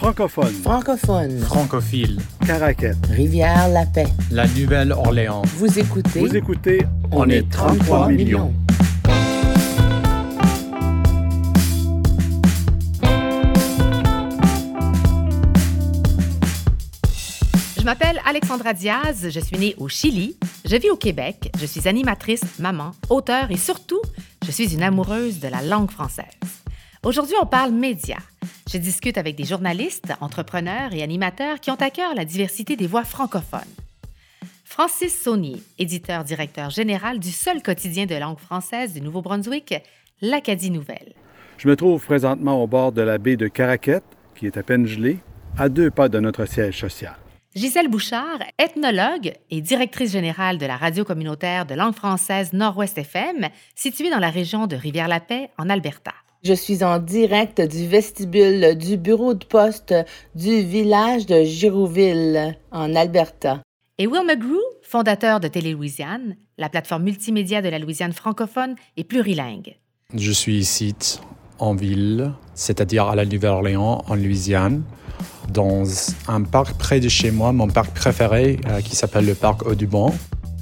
Francophone. Francophone. Francophile. Caraquette. Rivière-la-Paix. La Nouvelle-Orléans. Vous écoutez. Vous écoutez On est 33 millions. Je m'appelle Alexandra Diaz, je suis née au Chili, je vis au Québec, je suis animatrice, maman, auteure et surtout, je suis une amoureuse de la langue française. Aujourd'hui, on parle médias. Je discute avec des journalistes, entrepreneurs et animateurs qui ont à cœur la diversité des voix francophones. Francis Saunier, éditeur-directeur général du seul quotidien de langue française du Nouveau-Brunswick, l'Acadie Nouvelle. Je me trouve présentement au bord de la baie de Caraquette, qui est à peine gelée, à deux pas de notre siège social. Gisèle Bouchard, ethnologue et directrice générale de la radio communautaire de langue française Nord-Ouest FM, située dans la région de Rivière-la-Paix, en Alberta. Je suis en direct du vestibule du bureau de poste du village de Girouville, en Alberta. Et Will McGrew, fondateur de Télé-Louisiane, la plateforme multimédia de la Louisiane francophone et plurilingue. Je suis ici en ville, c'est-à-dire à la Nouvelle-Orléans, en Louisiane, dans un parc près de chez moi, mon parc préféré, euh, qui s'appelle le parc Audubon.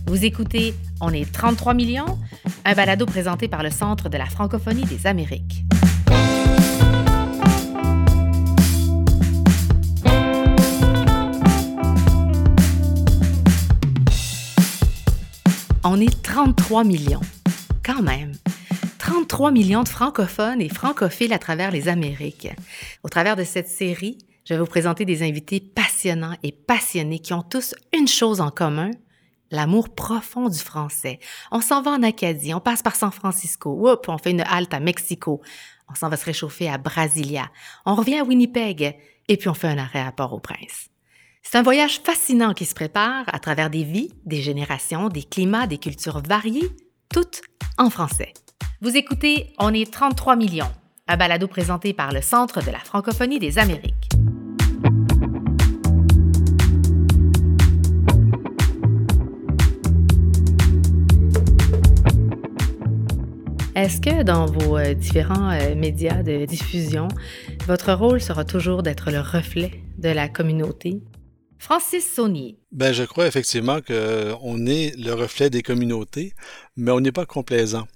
Vous écoutez On est 33 millions, un balado présenté par le Centre de la francophonie des Amériques. On est 33 millions. Quand même. 33 millions de francophones et francophiles à travers les Amériques. Au travers de cette série, je vais vous présenter des invités passionnants et passionnés qui ont tous une chose en commun, l'amour profond du français. On s'en va en Acadie, on passe par San Francisco, on fait une halte à Mexico, on s'en va se réchauffer à Brasilia, on revient à Winnipeg et puis on fait un arrêt à Port-au-Prince. C'est un voyage fascinant qui se prépare à travers des vies, des générations, des climats, des cultures variées, toutes en français. Vous écoutez On est 33 millions, un balado présenté par le Centre de la francophonie des Amériques. Est-ce que dans vos euh, différents euh, médias de diffusion, votre rôle sera toujours d'être le reflet de la communauté? Francis Saunier. Ben, je crois effectivement qu'on est le reflet des communautés, mais on n'est pas complaisant.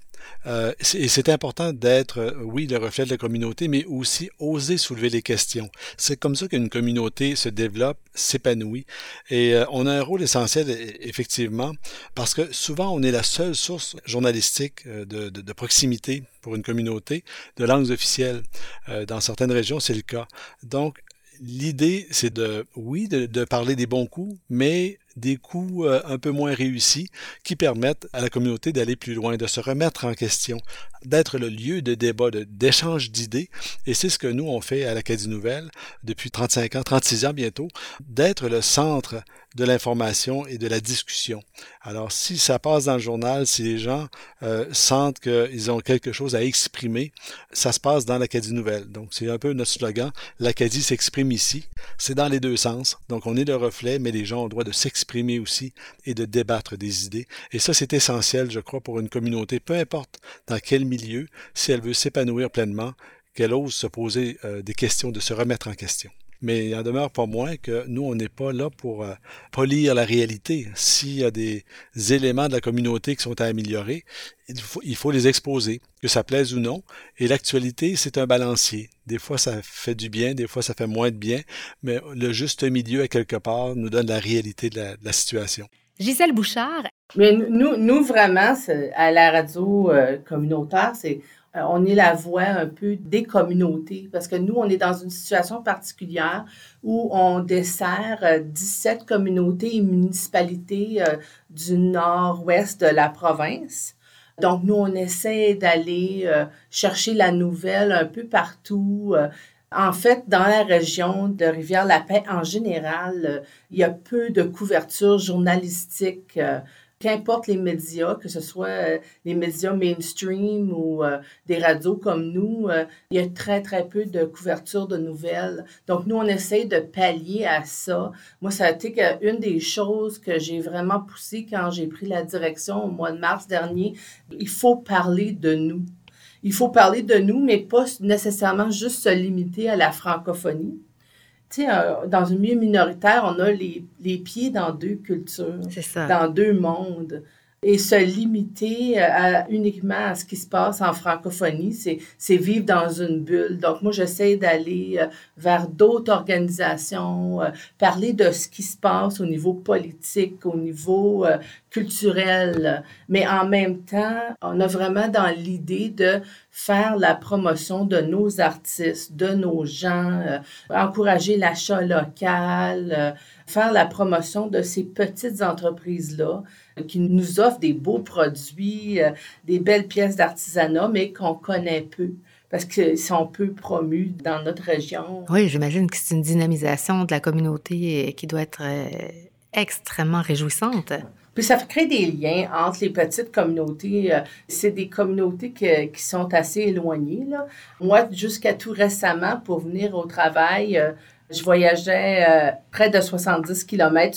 Euh, et c'est important d'être, euh, oui, le reflet de la communauté, mais aussi oser soulever les questions. C'est comme ça qu'une communauté se développe, s'épanouit. Et euh, on a un rôle essentiel, e, effectivement, parce que souvent on est la seule source journalistique de proximité pour une communauté de langues officielles. dans certaines régions, c'est le cas. Donc, l'idée, c'est de, oui, de, parler des bons coups, mais des coups euh, un peu moins réussis qui permettent à la communauté d'aller plus loin, de se remettre en question, d'être le lieu de débat, d'échange d'idées. Et c'est ce que nous, on fait à l'Acadie Nouvelle depuis 35 ans, 36 ans bientôt, d'être le centre de l'information et de la discussion. Alors, si ça passe dans le journal, si les gens euh, sentent qu'ils ont quelque chose à exprimer, ça se passe dans l'Acadie Nouvelle. Donc, c'est un peu notre slogan. L'Acadie s'exprime ici. C'est dans les deux sens. Donc, on est le reflet, mais les gens ont le droit de s'exprimer aussi et de débattre des idées. Et ça, c'est essentiel, je crois, pour une communauté, peu importe dans quel milieu, si elle veut s'épanouir pleinement, qu'elle ose se poser euh, des questions, de se remettre en question mais il en demeure pas moins que nous, on n'est pas là pour euh, polir la réalité. S'il y a des éléments de la communauté qui sont à améliorer, il faut, il faut les exposer, que ça plaise ou non. Et l'actualité, c'est un balancier. Des fois, ça fait du bien, des fois, ça fait moins de bien, mais le juste milieu, à quelque part, nous donne la réalité de la, de la situation. Gisèle Bouchard. Mais nous, nous vraiment, à la radio euh, communautaire, c'est on est la voix un peu des communautés parce que nous, on est dans une situation particulière où on dessert 17 euh, communautés et municipalités euh, du nord-ouest de la province. Donc, nous, on essaie d'aller chercher la nouvelle un peu partout. En fait, dans la région de Rivière-la-Paix, en général, il y a peu de couverture journalistique qu'importe les médias, que ce soit euh, les médias mainstream ou euh, des radios comme nous, euh, il y a très, très peu de couverture de nouvelles. Donc, nous, on essaye de pallier à ça. Moi, ça a été une des choses que j'ai vraiment poussé quand j'ai pris la direction au mois de mars dernier. Il faut parler de nous. Il faut parler de nous, mais pas nécessairement juste se limiter à la francophonie. Tu sais, dans une milieu minoritaire, on a les, les pieds dans deux cultures, dans deux mondes et se limiter euh, à, uniquement à ce qui se passe en francophonie, c'est vivre dans une bulle. Donc, moi, j'essaie d'aller euh, vers d'autres organisations, euh, parler de ce qui se passe au niveau politique, au niveau culturel, mais en même temps, on a vraiment dans l'idée de faire la promotion de nos artistes, de nos gens, encourager l'achat local, faire la promotion de ces petites entreprises-là qui nous offrent des beaux produits, euh, des belles pièces d'artisanat, mais qu'on connaît peu parce qu'ils sont peu promus dans notre région. Oui, j'imagine que c'est une dynamisation de la communauté euh, qui doit être euh, extrêmement réjouissante. Puis ça crée des liens entre les petites communautés. C'est des communautés qui sont assez éloignées. Là. Moi, jusqu'à tout récemment, pour venir au travail, je voyageais près de 70 km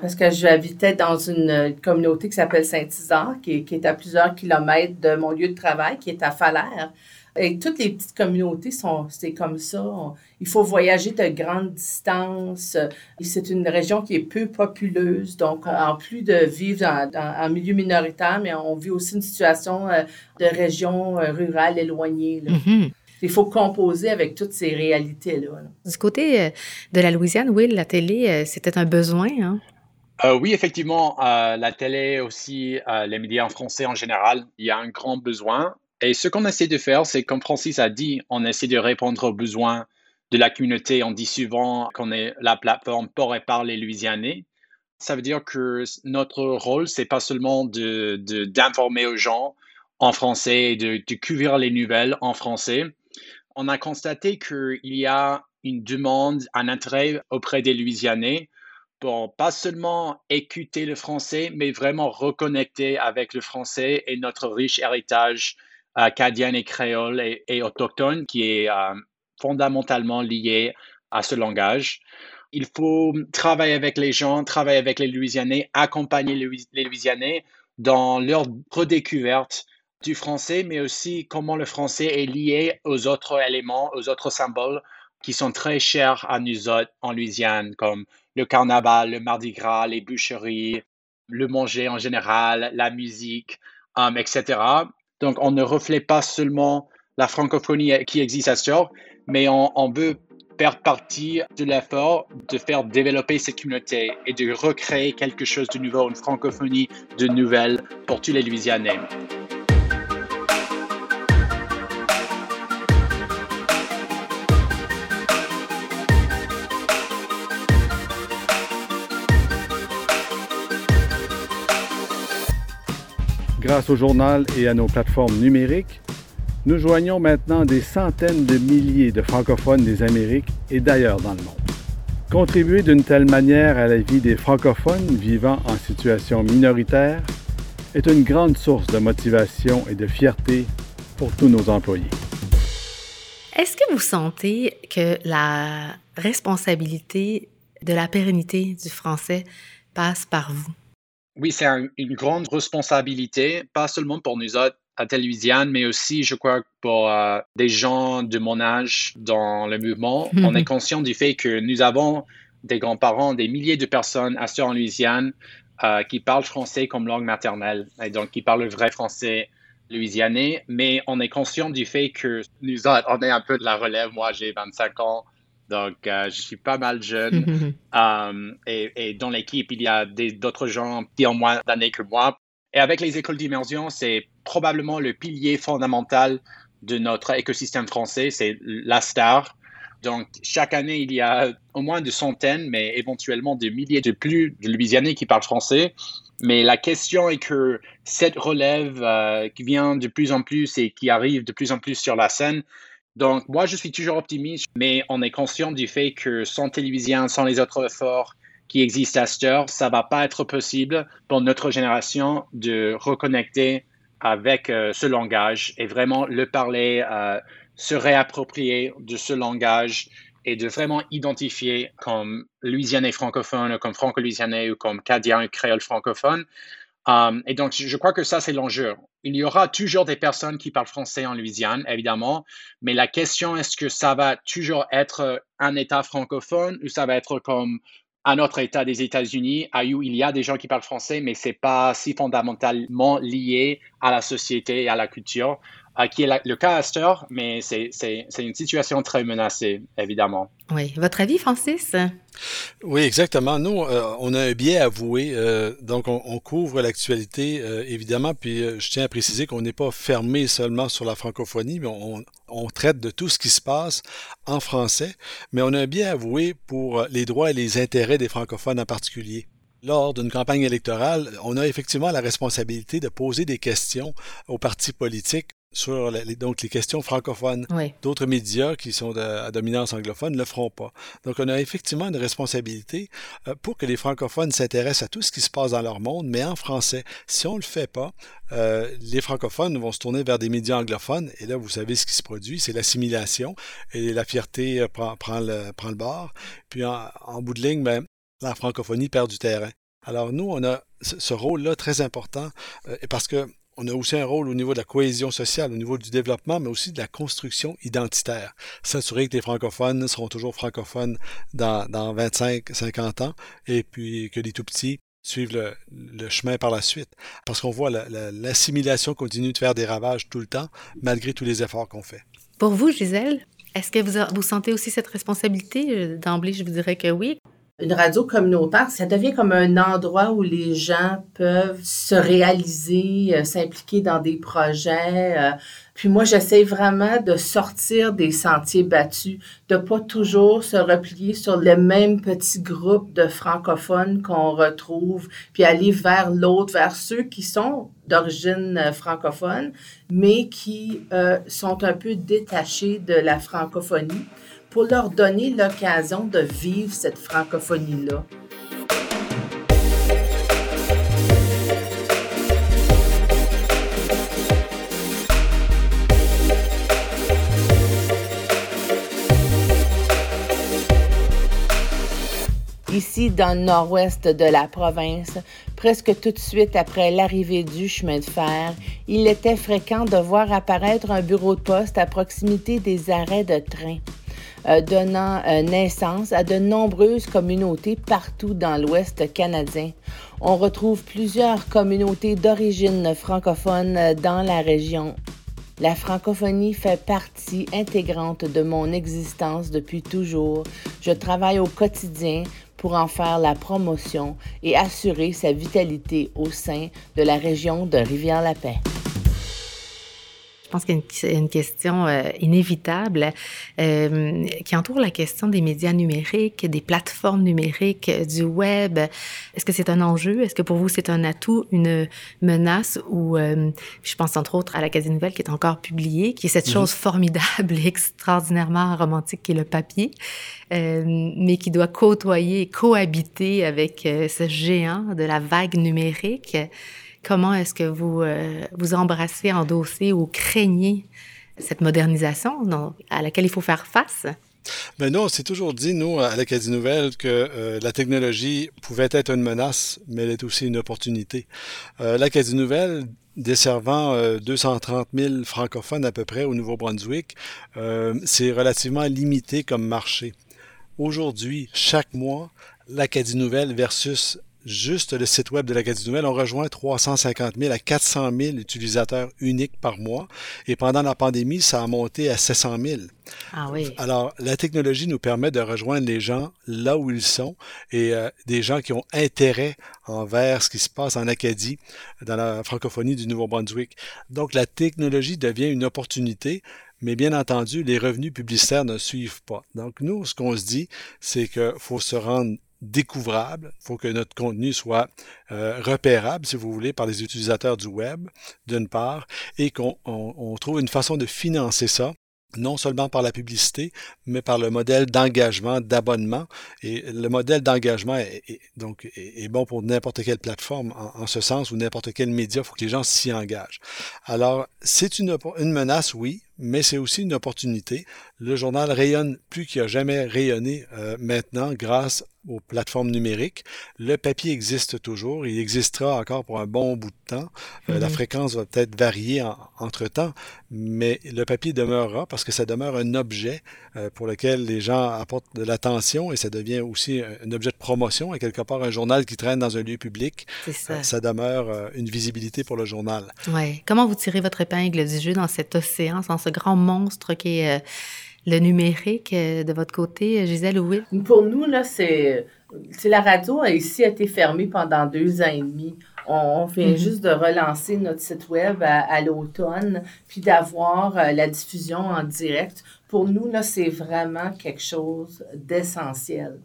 Parce que j'habitais dans une communauté qui s'appelle Saint-Isard, qui, qui, est à plusieurs kilomètres de mon lieu de travail, qui est à Falaire. Et toutes les petites communautés sont, c'est comme ça. il faut voyager de grandes distances. C'est une région qui est peu populeuse. Donc, en plus de vivre en, milieu minoritaire, mais on vit aussi une situation euh, de région euh, rurale éloignée. Mm-hmm. Il faut composer avec toutes ces réalités-là. Du côté euh, de la Louisiane, oui, la télé, euh, c'était un besoin. Hein? Euh, oui, effectivement, la télé aussi, les médias en français en général, il y a un grand besoin. Et ce qu'on essaie de faire, c'est comme Francis a dit, on essaie de répondre aux besoins de la communauté. On dit souvent qu'on est la plateforme pour et par les Louisianais. Ça veut dire que notre rôle, c'est pas seulement de, d'informer aux gens en français, de, de couvrir les nouvelles en français, on a constaté qu'il y a une demande, un intérêt auprès des Louisianais pour pas seulement écouter le français, mais vraiment reconnecter avec le français et notre riche héritage acadien et créole et, autochtone qui est euh, fondamentalement lié à ce langage. Il faut travailler avec les gens, travailler avec les Louisianais, accompagner les Louisianais dans leur redécouverte du français, mais aussi comment le français est lié aux autres éléments, aux autres symboles qui sont très chers à nous autres en Louisiane, comme le carnaval, le mardi gras, les boucheries, le manger en général, la musique, um, etc. Donc, on ne reflète pas seulement la francophonie qui existe à Sœur, mais on veut faire partie de l'effort de faire développer cette communauté et de recréer quelque chose de nouveau, une francophonie de nouvelle pour tous les Louisianais. Grâce au journal et à nos plateformes numériques, nous joignons maintenant des centaines de milliers de francophones des Amériques et d'ailleurs dans le monde. Contribuer d'une telle manière à la vie des francophones vivant en situation minoritaire est une grande source de motivation et de fierté pour tous nos employés. Est-ce que vous sentez que la responsabilité de la pérennité du français passe par vous? Oui, c'est une grande responsabilité, pas seulement pour nous autres à Télévision, mais aussi, je crois, pour euh, des gens de mon âge dans le mouvement. On est conscient du fait que nous avons des grands-parents, des milliers de personnes à en Louisiane euh, qui parlent français comme langue maternelle, et donc qui parlent le vrai français louisianais, mais on est conscient du fait que nous autres, on est un peu de la relève. Moi, j'ai 25 ans. Donc, euh, je suis pas mal jeune. Euh, et, dans l'équipe, il y a d'autres gens qui ont moins d'années que moi. Et avec les écoles d'immersion, c'est probablement le pilier fondamental de notre écosystème français. C'est la star. Donc, chaque année, il y a au moins de centaines, mais éventuellement des milliers de plus de Louisianais qui parlent français. Mais la question est que cette relève euh, qui vient de plus en plus et qui arrive de plus en plus sur la scène, donc, moi, je suis toujours optimiste, mais on est conscient du fait que sans télévision, sans les autres efforts qui existent à cette heure, ça va pas être possible pour notre génération de reconnecter avec euh, ce langage et vraiment le parler, euh, se réapproprier de ce langage et de vraiment identifier comme Louisianais francophone, comme franco-louisianais ou comme cadien créole francophone. Um, et donc, je crois que ça, c'est l'enjeu. Il y aura toujours des personnes qui parlent français en Louisiane, évidemment, mais la question est-ce que ça va toujours être un État francophone ou ça va être comme un autre État des États-Unis où il y a des gens qui parlent français, mais c'est pas si fondamentalement lié à la société et à la culture? Qui est le cas à mais c'est une situation très menacée, évidemment. Oui. Votre avis, Francis? Oui, exactement. Nous, euh, on a un biais avoué, euh, donc on, couvre l'actualité, euh, évidemment, puis je tiens à préciser qu'on n'est pas fermé seulement sur la francophonie, mais on, on, traite de tout ce qui se passe en français, mais on a un biais avoué pour les droits et les intérêts des francophones en particulier. Lors d'une campagne électorale, on a effectivement la responsabilité de poser des questions aux partis politiques sur les, donc les questions francophones. D'autres médias qui sont à dominance anglophone ne le feront pas. Donc, on a effectivement une responsabilité euh, pour que les francophones s'intéressent à tout ce qui se passe dans leur monde, mais en français. Si on ne le fait pas, euh, les francophones vont se tourner vers des médias anglophones, et là, vous savez ce qui se produit, c'est l'assimilation, et la fierté euh, prend, prend, le, prend le bord. Puis, en, bout de ligne, ben, la francophonie perd du terrain. Alors, nous, on a ce, rôle-là très important, parce que on a aussi un rôle au niveau de la cohésion sociale, au niveau du développement, mais aussi de la construction identitaire. S'assurer que les francophones seront toujours francophones dans, dans 25-50 ans et puis que les tout-petits suivent le, chemin par la suite. Parce qu'on voit l'assimilation continue de faire des ravages tout le temps, malgré tous les efforts qu'on fait. Pour vous, Gisèle, est-ce que vous, vous sentez aussi cette responsabilité? Euh, d'emblée, je vous dirais que oui. Une radio communautaire, ça devient comme un endroit où les gens peuvent se réaliser, euh, s'impliquer dans des projets. Euh. Puis moi, j'essaie vraiment de sortir des sentiers battus, de pas toujours se replier sur le même petit groupe de francophones qu'on retrouve, puis aller vers l'autre, vers ceux qui sont d'origine euh, francophone, mais qui sont un peu détachés de la francophonie pour leur donner l'occasion de vivre cette francophonie-là. Ici, dans le nord-ouest de la province, presque tout de suite après l'arrivée du chemin de fer, il était fréquent de voir apparaître un bureau de poste à proximité des arrêts de train. Euh, donnant euh, naissance à de nombreuses communautés partout dans l'Ouest canadien. On retrouve plusieurs communautés d'origine francophone euh, dans la région. La francophonie fait partie intégrante de mon existence depuis toujours. Je travaille au quotidien pour en faire la promotion et assurer sa vitalité au sein de la région de Rivière-la-Paix. Je pense qu'il y a une, question euh, inévitable euh, qui entoure la question des médias numériques, des plateformes numériques, du web. Est-ce que c'est un enjeu? Est-ce que pour vous c'est un atout, une menace? Ou euh, je pense entre autres à l'Académie Nouvelle qui est encore publiée, qui est cette mhm. chose formidable et extraordinairement romantique qui est le papier, mais qui doit côtoyer, cohabiter avec ce géant de la vague numérique. Comment est-ce que vous, euh, vous embrassez, endossez ou craignez cette modernisation à laquelle il faut faire face? Ben nous, on s'est toujours dit, nous, à l'Acadie Nouvelle, que euh, la technologie pouvait être une menace, mais elle est aussi une opportunité. Euh, L'Acadie Nouvelle, desservant 230 000 francophones à peu près au Nouveau-Brunswick, c'est relativement limité comme marché. Aujourd'hui, chaque mois, l'Acadie Nouvelle versus juste le site web de l'Acadie Nouvelle, on rejoint 350 000 à 400 000 utilisateurs uniques par mois. Et pendant la pandémie, ça a monté à 700 000. Ah oui. Alors, la technologie nous permet de rejoindre les gens là où ils sont et euh, des gens qui ont intérêt envers ce qui se passe en Acadie, dans la francophonie du Nouveau-Brunswick. Donc, la technologie devient une opportunité, mais bien entendu, les revenus publicitaires ne suivent pas. Donc, nous, ce qu'on se dit, c'est qu'il faut se rendre découvrable. Il faut que notre contenu soit euh, repérable, si vous voulez, par les utilisateurs du web, d'une part, et qu'on trouve une façon de financer ça non seulement par la publicité, mais par le modèle d'engagement, d'abonnement. Et le modèle d'engagement est, donc est, bon pour n'importe quelle plateforme en, ce sens ou n'importe quel média. Il faut que les gens s'y engagent. Alors, c'est une, une menace, oui, mais c'est aussi une opportunité. Le journal rayonne plus qu'il a jamais rayonné euh, maintenant grâce aux plateformes numériques. Le papier existe toujours, il existera encore pour un bon bout de temps. Euh, la mhm. fréquence va peut-être varier entre-temps, mais le papier demeurera parce que ça demeure un objet euh, pour lequel les gens apportent de l'attention et ça devient aussi un, objet de promotion et quelque part un journal qui traîne dans un lieu public. Ça. Euh, ça. demeure une visibilité pour le journal. Ouais. Comment vous tirez votre épingle du jeu dans cet océan, dans ce grand monstre qui est le numérique euh, de votre côté, Gisèle ou Will? Pour nous, là, c'est, la radio a ici été fermée pendant deux ans et demi. On, vient mm-hmm. juste de relancer notre site web à, l'automne, puis d'avoir euh, la diffusion en direct. Pour nous, là, c'est vraiment quelque chose d'essentiel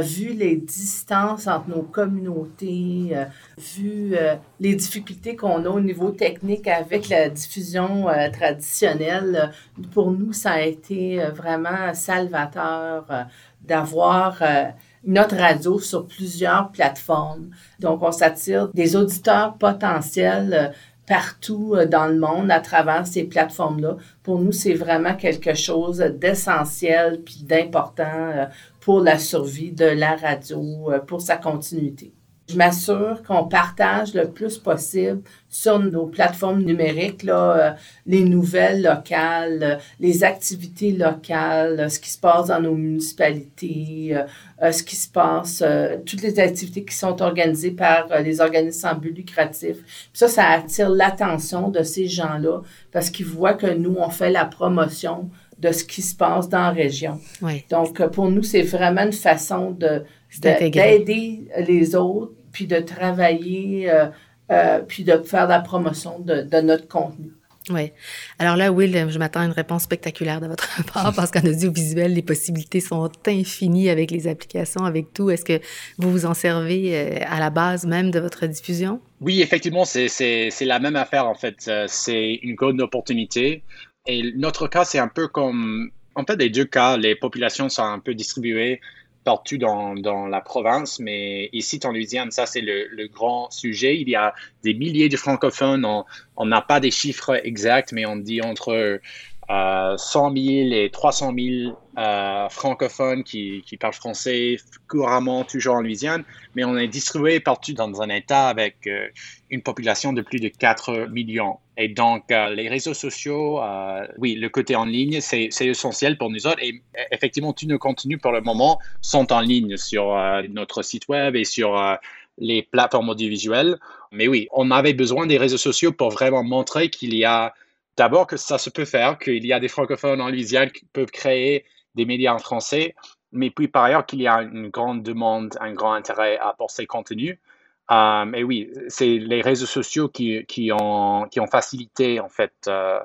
vu les distances entre nos communautés, euh, vu euh, les difficultés qu'on a au niveau technique avec la diffusion euh, traditionnelle, pour nous, ça a été vraiment salvateur d'avoir notre radio sur plusieurs plateformes. Donc, on s'attire des auditeurs potentiels partout dans le monde à travers ces plateformes-là. Pour nous, c'est vraiment quelque chose d'essentiel puis d'important pour la survie de la radio, euh, pour sa continuité. Je m'assure qu'on partage le plus possible sur nos plateformes numériques là, euh, les nouvelles locales, euh, les activités locales, ce qui se passe dans nos municipalités, ce qui se passe, toutes les activités qui sont organisées par les organismes sans but lucratif. ça, ça attire l'attention de ces gens-là parce qu'ils voient que nous, on fait la promotion de ce qui se passe dans la région. Donc, euh, pour nous, c'est vraiment une façon de, d'aider les autres, puis de travailler, euh, euh, puis de faire la promotion de, de notre contenu. Oui. Alors là, Will, je m'attends à une réponse spectaculaire de votre part parce qu'en audiovisuel, les possibilités sont infinies avec les applications, avec tout. Est-ce que vous vous en servez à la base même de votre diffusion? Oui, effectivement, c'est la même affaire en fait. C'est une grande opportunité. Et notre cas, c'est un peu comme, en fait, les deux cas, les populations sont un peu distribuées partout dans, dans la province, mais ici, en Louisiane, ça, c'est le, le, grand sujet. Il y a des milliers de francophones. On n'a pas des chiffres exacts, mais on dit entre 100 000 et 300 000 euh, francophones qui, parlent français couramment, toujours en Louisiane, mais on est distribué partout dans un État avec euh, une population de plus de 4 millions. Et donc, euh, les réseaux sociaux, oui, le côté en ligne, c'est essentiel pour nous autres. Et effectivement, tous nos contenus pour le moment sont en ligne sur notre site web et sur les plateformes audiovisuelles. Mais oui, on avait besoin des réseaux sociaux pour vraiment montrer qu'il y a D'abord que ça se peut faire, qu'il y a des francophones en Louisiane qui peuvent créer des médias en français, mais puis par ailleurs qu'il y a une grande demande, un grand intérêt pour ces contenus. Euh, et oui, c'est les réseaux sociaux qui, qui, ont, qui ont facilité en fait euh,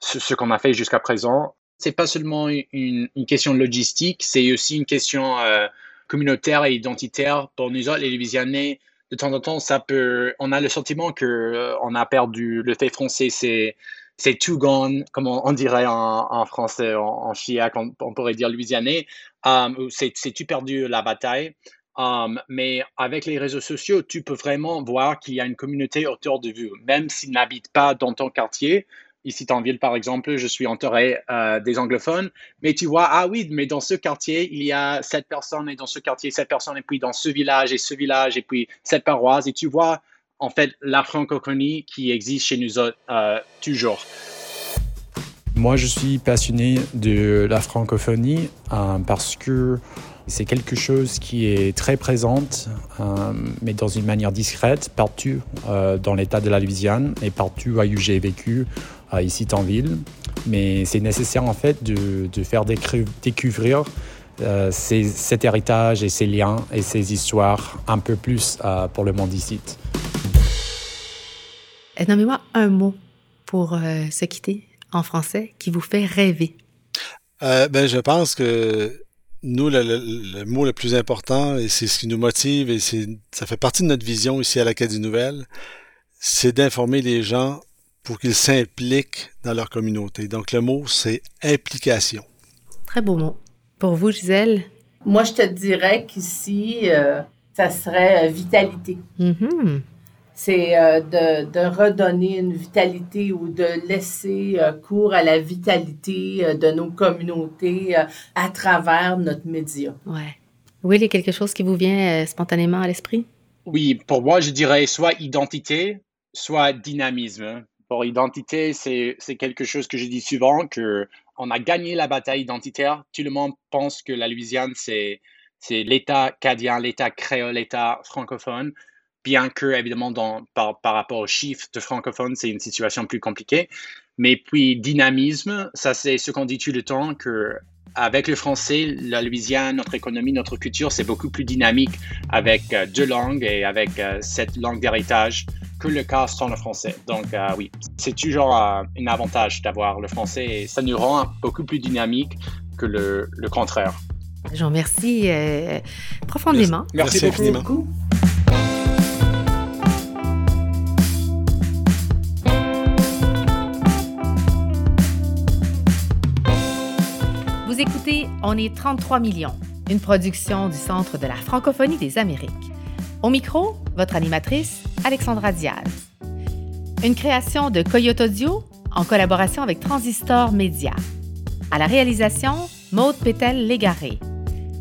ce, qu'on a fait jusqu'à présent. C'est pas seulement une, une, question logistique, c'est aussi une question euh, communautaire et identitaire pour nous autres, les Louisianais. De temps en temps, ça peut, on a le sentiment que on a perdu le fait français. C'est c'est tout gone, comme on, dirait en, français, en, en chiac, on, pourrait dire louisianais. Um, c'est tout perdu la bataille. Um, mais avec les réseaux sociaux, tu peux vraiment voir qu'il y a une communauté autour de vous, même s'ils n'habitent pas dans ton quartier. Ici, en ville, par exemple, je suis entouré euh, des anglophones, mais tu vois, ah oui, mais dans ce quartier, il y a cette personne, et dans ce quartier, cette personne, et puis dans ce village, et ce village, et puis cette paroisse, et tu vois en fait la francophonie qui existe chez nous euh, toujours. Moi, je suis passionné de la francophonie euh, parce que c'est quelque chose qui est très présente, euh, mais dans une manière discrète, partout dans l'état de la Louisiane et partout où j'ai vécu, ici en ville. Mais c'est nécessaire en fait de faire découvrir cet héritage et ces liens et ces histoires un peu plus pour le monde ici. Nommez-moi un mot pour euh, se quitter en français qui vous fait rêver. Euh, ben, je pense que nous, le, mot le plus important, et c'est ce qui nous motive, et ça fait partie de notre vision ici à l'Académie Nouvelle, c'est d'informer les gens pour qu'ils s'impliquent dans leur communauté. Donc, le mot, c'est implication. Très beau mot. Pour vous, Gisèle? Moi, je te dirais qu'ici, euh, ça serait vitalité. Mm-hmm c'est euh, de, redonner une vitalité ou de laisser euh, cours à la vitalité euh, de nos communautés à travers notre média. Ouais. Oui, il y a quelque chose qui vous vient spontanément à l'esprit? Oui, pour moi, je dirais soit identité, soit dynamisme. Pour identité, c'est quelque chose que je dis souvent, que on a gagné la bataille identitaire. Tout le monde pense que la Louisiane, c'est l'État cadien, l'État créole, l'État francophone bien que, évidemment, par, rapport aux chiffres de francophones, c'est une situation plus compliquée. Mais puis, dynamisme, ça, c'est ce qu'on dit tout le temps, que avec le français, la Louisiane, notre économie, notre culture, c'est beaucoup plus dynamique avec euh, deux langues et avec euh, cette langue d'héritage que le cas sans le français. Donc euh, oui, c'est toujours un avantage d'avoir le français et ça nous rend beaucoup plus dynamique que le, contraire. Je vous remercie profondément. Merci, écoutez On est 33 millions, une production du Centre de la francophonie des Amériques. Au micro, votre animatrice, Alexandra Diaz. Une création de Coyote Audio en collaboration avec Transistor Media. À la réalisation, Maude Pétel-Légaré.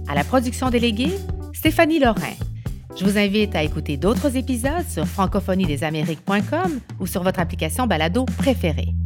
À la production déléguée, Stéphanie Lorrain. Je vous invite à écouter d'autres épisodes sur francophoniedésamériques.com ou sur votre application balado préférée.